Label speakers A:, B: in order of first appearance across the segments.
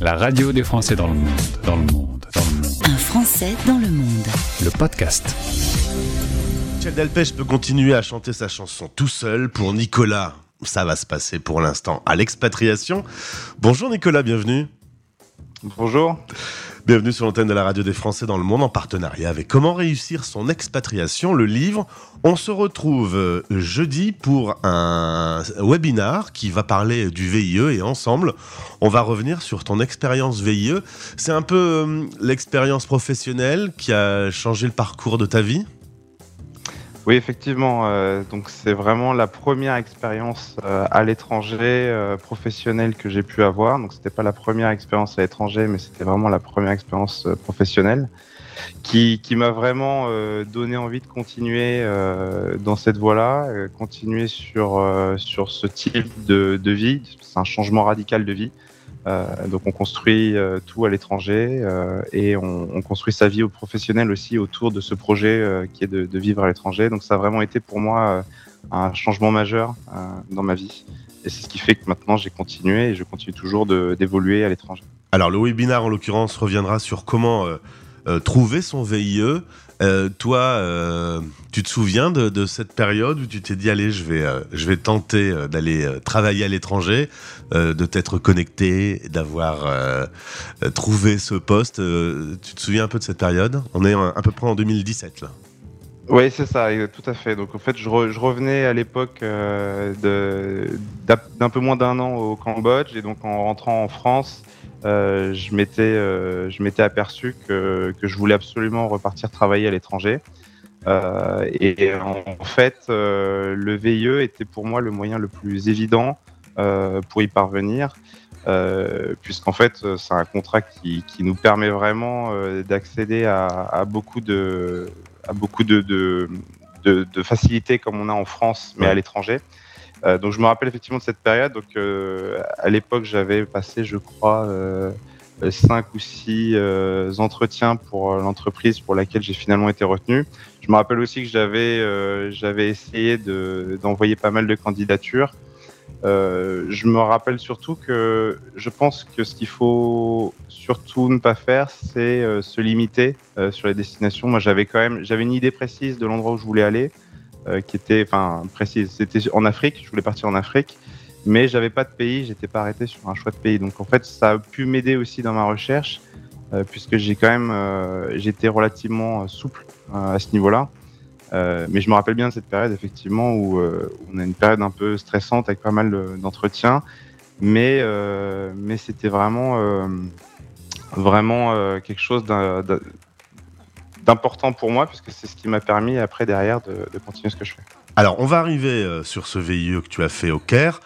A: La radio des Français dans le monde, dans le monde, dans le monde.
B: Un Français dans le monde.
A: Le podcast.
C: Michel Delpech peut continuer à chanter sa chanson tout seul pour Nicolas. Ça va se passer pour l'instant à l'expatriation. Bonjour Nicolas, bienvenue.
D: Bonjour.
C: Bienvenue sur l'antenne de la radio des Français dans le monde en partenariat avec Comment réussir son expatriation, le livre. On se retrouve euh, jeudi pour un webinar qui va parler du VIE et ensemble, on va revenir sur ton expérience VIE. C'est un peu euh, l'expérience professionnelle qui a changé le parcours de ta vie?
D: Oui, effectivement. Euh, donc c'est vraiment la première expérience euh, à l'étranger euh, professionnelle que j'ai pu avoir. Donc c'était pas la première expérience à l'étranger, mais c'était vraiment la première expérience professionnelle qui, qui m'a vraiment donné envie de continuer dans cette voie-là, continuer sur sur ce type de, de vie. C'est un changement radical de vie. Euh, donc on construit euh, tout à l'étranger euh, et on, on, construit sa vie au professionnel aussi autour de ce projet qui est de, de, vivre à l'étranger. Donc ça a vraiment été pour moi un changement majeur dans ma vie. Et c'est ce qui fait que maintenant j'ai continué et je continue toujours d'évoluer à l'étranger.
C: Alors le webinaire en l'occurrence reviendra sur comment trouver son VIE, euh, toi, euh, tu te souviens de, cette période où tu t'es dit allez, je vais, euh, je vais tenter d'aller travailler à l'étranger, de t'être connecté, d'avoir trouvé ce poste. tu te souviens un peu de cette période? On est à peu près en 2017 là.
D: Oui, c'est ça, tout à fait. Donc en fait, je, revenais à l'époque d'un peu moins d'un an au Cambodge et donc en rentrant en France, euh, je m'étais euh, je m'étais aperçu que, que je voulais absolument repartir travailler à l'étranger. Euh, et en fait, euh, le VIE était pour moi le moyen le plus évident euh, pour y parvenir, puisqu'en fait, c'est un contrat qui, qui, nous permet vraiment d'accéder à, à, beaucoup de à beaucoup de, de, de, de facilités comme on a en France, mais à l'étranger. Euh, donc je me rappelle effectivement de cette période. Donc euh, à l'époque, j'avais passé, je crois, euh, cinq ou six entretiens pour l'entreprise pour laquelle j'ai finalement été retenu. Je me rappelle aussi que j'avais j'avais essayé d'envoyer pas mal de candidatures. Je me rappelle surtout que je pense que ce qu'il faut surtout ne pas faire, c'est se limiter sur les destinations. Moi, j'avais quand même, j'avais une idée précise de l'endroit où je voulais aller. Euh, qui était, enfin, précise. C'était en Afrique. Je voulais partir en Afrique, mais j'avais pas de pays. J'étais pas arrêté sur un choix de pays. Donc en fait, ça a pu m'aider aussi dans ma recherche, euh, puisque j'ai quand même, euh, j'étais relativement souple à ce niveau-là. Mais je me rappelle bien de cette période effectivement où on a une période un peu stressante avec pas mal d'entretiens, mais mais c'était vraiment vraiment quelque chose d'un important pour moi, puisque c'est ce qui m'a permis après derrière de, continuer ce que je fais.
C: Alors, on va arriver euh, sur ce VIE que tu as fait au Caire.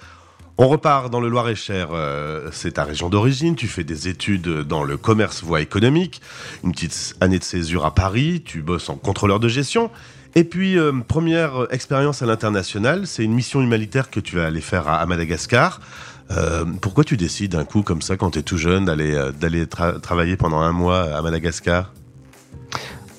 C: On repart dans le Loir-et-Cher, euh, c'est ta région d'origine, tu fais des études dans le commerce voie économique, une petite année de césure à Paris, tu bosses en contrôleur de gestion, et puis euh, première expérience à l'international, c'est une mission humanitaire que tu vas aller faire à, Madagascar. pourquoi tu décides d'un coup comme ça quand tu es tout jeune d'aller d'aller travailler pendant un mois à Madagascar?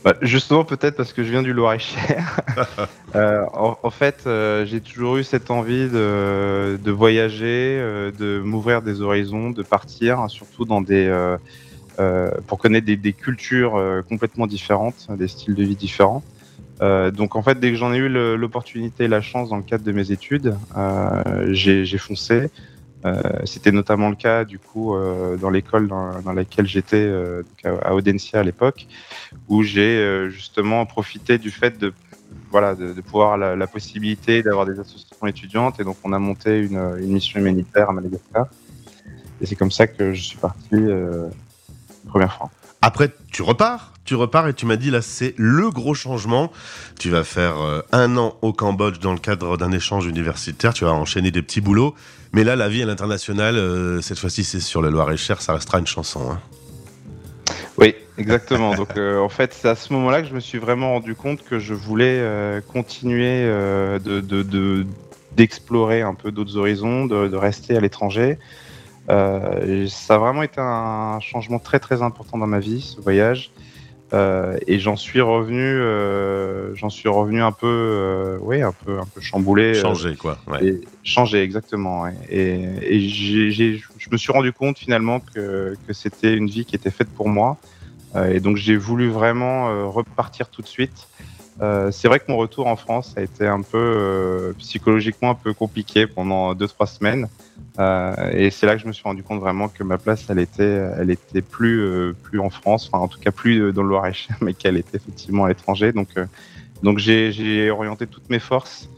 D: Bah, justement, peut-être parce que je viens du Loir-et-Cher. euh, en, fait, euh, j'ai toujours eu cette envie de, de voyager, euh, de m'ouvrir des horizons, de partir, hein, surtout dans des euh, pour connaître des, des cultures complètement différentes, des styles de vie différents. Donc en fait, dès que j'en ai eu l'opportunité et la chance dans le cadre de mes études, j'ai foncé. Euh, c'était notamment le cas du coup euh, dans l'école dans, laquelle j'étais euh, à Audencia à l'époque, où j'ai justement profité du fait de voilà de, pouvoir la, la possibilité d'avoir des associations étudiantes et donc on a monté une, une mission humanitaire à Madagascar et c'est comme ça que je suis parti première fois.
C: Après, tu repars, tu repars et tu m'as dit là, c'est le gros changement. Tu vas faire un an au Cambodge dans le cadre d'un échange universitaire. Tu vas enchaîner des petits boulots mais là, la vie à l'international, euh, cette fois-ci, c'est sur le Loir-et-Cher, ça restera une chanson. Hein.
D: Oui, exactement. Donc, euh, en fait, c'est à ce moment-là que je me suis vraiment rendu compte que je voulais euh, continuer de, d'explorer un peu d'autres horizons, de, rester à l'étranger. Ça a vraiment été un changement très très important dans ma vie, ce voyage. et j'en suis revenu, j'en suis revenu un peu, oui, un peu, un peu chamboulé.
C: Changé, quoi.
D: Ouais. changé, exactement. Et, et je me suis rendu compte finalement que, que c'était une vie qui était faite pour moi. et donc j'ai voulu vraiment repartir tout de suite. Euh, c'est vrai que mon retour en France a été un peu euh, psychologiquement un peu compliqué pendant deux trois semaines. Euh, et c'est là que je me suis rendu compte vraiment que ma place elle était elle était plus plus en France enfin en tout cas plus dans le Loir-et-Cher mais qu'elle était effectivement à l'étranger. Donc donc j'ai orienté toutes mes forces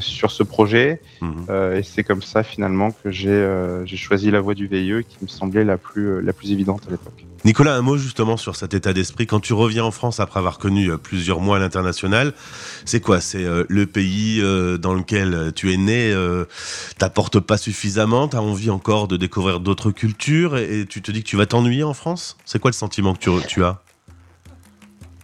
D: sur ce projet mhm. et c'est comme ça finalement que j'ai choisi la voie du VIE qui me semblait la plus la plus évidente à l'époque.
C: Nicolas, un mot justement sur cet état d'esprit. Quand tu reviens en France après avoir connu euh, plusieurs mois à l'international, c'est quoi? C'est euh, le pays euh, dans lequel tu es né, t'apporte pas suffisamment, t'as envie encore de découvrir d'autres cultures? Et, tu te dis que tu vas t'ennuyer en France? C'est quoi le sentiment que tu, tu as?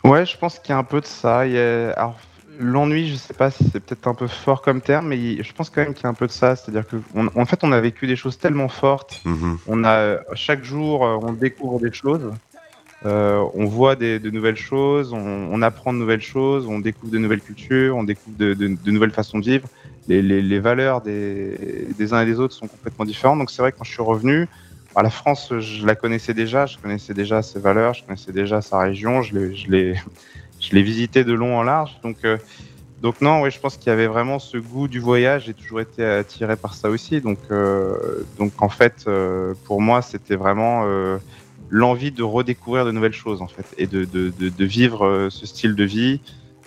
D: Ouais, je pense qu'il y a un peu de ça. Il y a l'ennui, je sais pas si c'est peut-être un peu fort comme terme, mais je pense quand même qu'il y a un peu de ça. C'est-à-dire qu'en fait, on a vécu des choses tellement fortes. Mhm. On a chaque jour, euh, on découvre des choses. Euh, on voit de nouvelles choses, on, apprend de nouvelles choses, on découvre de nouvelles cultures, on découvre de, nouvelles façons de vivre. Les, valeurs des, uns et des autres sont complètement différentes. Donc c'est vrai que quand je suis revenu, à la France, je la connaissais déjà, je connaissais déjà ses valeurs, je connaissais déjà sa région, je l'ai je l'ai visité de long en large. Donc, euh, donc non, oui, je pense qu'il y avait vraiment ce goût du voyage. J'ai toujours été attiré par ça aussi. Donc, euh, donc en fait, euh, pour moi, c'était vraiment l'envie de redécouvrir de nouvelles choses, en fait, et de, de, de, de vivre ce style de vie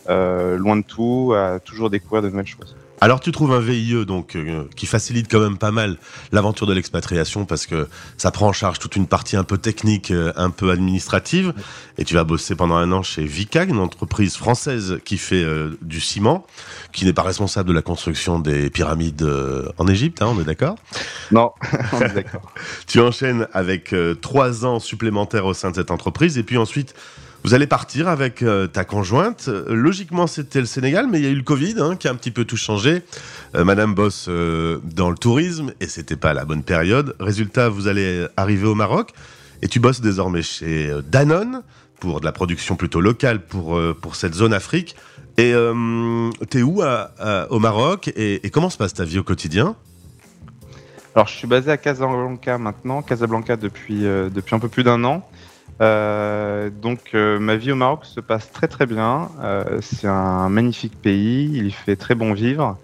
D: loin de tout, à toujours découvrir de nouvelles choses.
C: Alors tu trouves un VIE donc euh, qui facilite quand même pas mal l'aventure de l'expatriation parce que ça prend en charge toute une partie un peu technique, euh, un peu administrative et tu vas bosser pendant un an chez Vica, une entreprise française qui fait euh, du ciment, qui n'est pas responsable de la construction des pyramides en Égypte, hein, on est d'accord?
D: Non, on est d'accord.
C: tu enchaînes avec trois ans supplémentaires au sein de cette entreprise et puis ensuite vous allez partir avec euh, ta conjointe. Logiquement, c'était le Sénégal, mais il y a eu le Covid hein, qui a un petit peu tout changé. Euh, Madame bosse euh, dans le tourisme et c'était pas la bonne période. Résultat, vous allez arriver au Maroc et tu bosses désormais chez Danone pour de la production plutôt locale pour, pour cette zone Afrique. Et t'es où au Maroc et, comment se passe ta vie au quotidien?
D: Alors, je suis basé à Casablanca maintenant, Casablanca depuis, depuis un peu plus d'un an. Euh, donc euh, ma vie au Maroc se passe très très bien. Euh, c'est un magnifique pays, il fait très bon vivre.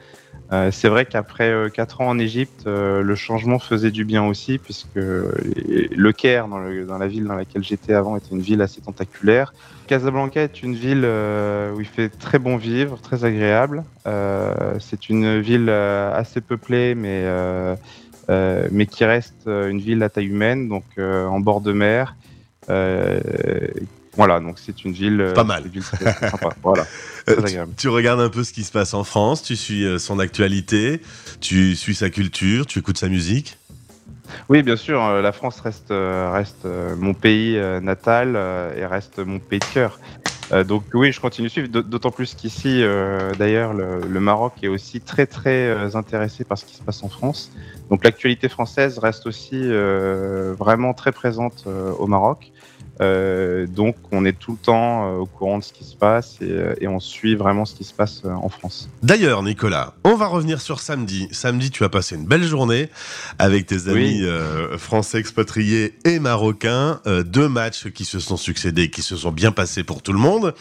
D: c'est vrai qu'après 4 ans en Égypte, le changement faisait du bien aussi, puisque le Caire, dans, dans la ville dans laquelle j'étais avant, était une ville assez tentaculaire. Casablanca est une ville où il fait très bon vivre, très agréable. c'est une ville assez peuplée, mais, mais qui reste une ville à taille humaine, donc en bord de mer. Euh, voilà, donc c'est une ville.
C: Pas mal.
D: sympa. voilà.
C: Euh, tu, regardes un peu ce qui se passe en France, tu suis euh, son actualité, tu suis sa culture, tu écoutes sa musique?
D: Oui, bien sûr, la France reste, reste mon pays natal et reste mon pays de cœur. Donc oui, je continue à suivre, d'autant plus qu'ici, d'ailleurs, le, Maroc est aussi très très intéressé par ce qui se passe en France. Donc l'actualité française reste aussi vraiment très présente au Maroc. Euh, donc on est tout le temps euh, au courant de ce qui se passe et, euh, et on suit vraiment ce qui se passe en France.
C: D'ailleurs, Nicolas, on va revenir sur samedi. Samedi, tu as passé une belle journée avec tes amis français expatriés et marocains. deux matchs qui se sont succédés, qui se sont bien passés pour tout le monde.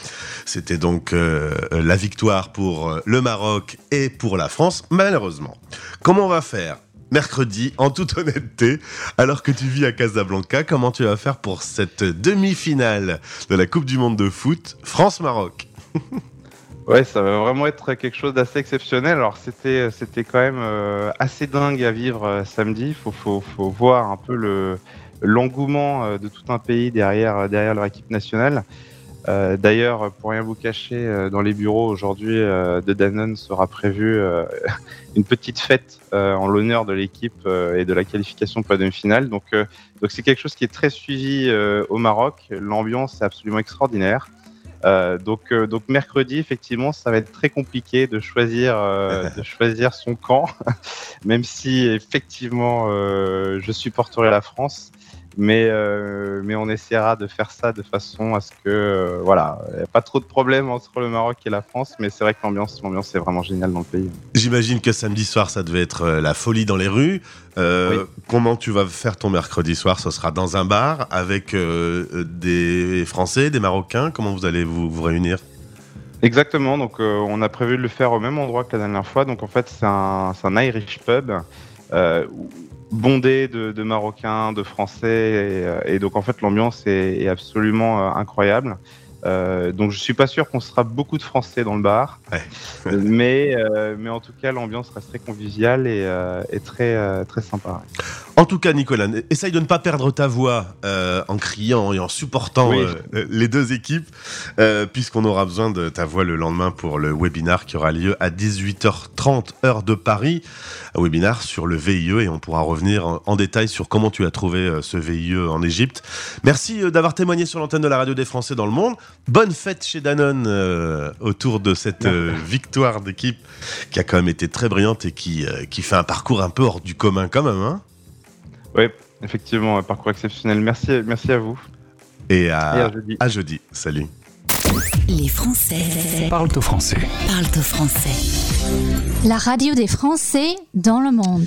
C: C'était donc la victoire pour le Maroc et pour la France, malheureusement. Comment on va faire? Mercredi, en toute honnêteté, alors que tu vis à Casablanca, comment tu vas faire pour cette demi-finale de la Coupe du Monde de foot France-Maroc?
D: Ouais, ça va vraiment être quelque chose d'assez exceptionnel. Alors c'était c'était quand même euh, assez dingue à vivre euh, samedi. Faut, faut, faut voir un peu le l'engouement euh, de tout un pays derrière derrière leur équipe nationale. Euh, d'ailleurs, pour rien vous cacher, euh, dans les bureaux aujourd'hui euh, de Danone sera prévue une petite fête en l'honneur de l'équipe et de la qualification pour la demi-finale. Donc, donc c'est quelque chose qui est très suivi au Maroc. L'ambiance est absolument extraordinaire. donc, donc mercredi, effectivement, ça va être très compliqué de choisir, de choisir son camp, même si effectivement je supporterai la France. Mais, euh, mais on essaiera de faire ça de façon à ce que, euh, voilà, il n'y a pas trop de problèmes entre le Maroc et la France, mais c'est vrai que l'ambiance, l'ambiance est vraiment géniale dans le pays.
C: J'imagine que samedi soir, ça devait être euh, la folie dans les rues. Euh, Comment tu vas faire ton mercredi soir? Ce sera dans un bar avec des Français, des Marocains? Comment vous allez vous, vous réunir?
D: Exactement, donc on a prévu de le faire au même endroit que la dernière fois. Donc en fait, c'est un, un Irish pub euh, bondé de, de Marocains, de Français, et, euh, et donc en fait l'ambiance est, est absolument euh, incroyable. Euh, donc je suis pas sûr qu'on sera beaucoup de Français dans le bar,
C: Ouais.
D: Mais euh, mais en tout cas l'ambiance reste très conviviale et, euh, et très euh, très sympa.
C: En tout cas, Nicolas, essaye de ne pas perdre ta voix euh, en criant et en supportant
D: Oui.
C: euh, les deux équipes, euh, puisqu'on aura besoin de ta voix le lendemain pour le webinar qui aura lieu à 18h30 heure de Paris, un webinar sur le VIE et on pourra revenir en, en détail sur comment tu as trouvé ce VIE en Égypte. Merci d'avoir témoigné sur l'antenne de la radio des Français dans le monde. Bonne fête chez Danone autour de cette victoire d'équipe qui a quand même été très brillante et qui, qui fait un parcours un peu hors du commun quand même. Hein
D: Oui, effectivement, un parcours exceptionnel. Merci, merci à vous.
C: et à,
D: Et à jeudi.
C: à jeudi. Salut.
B: Les Français
A: Parle au français.
B: parlent au français.
E: La radio des Français dans le monde.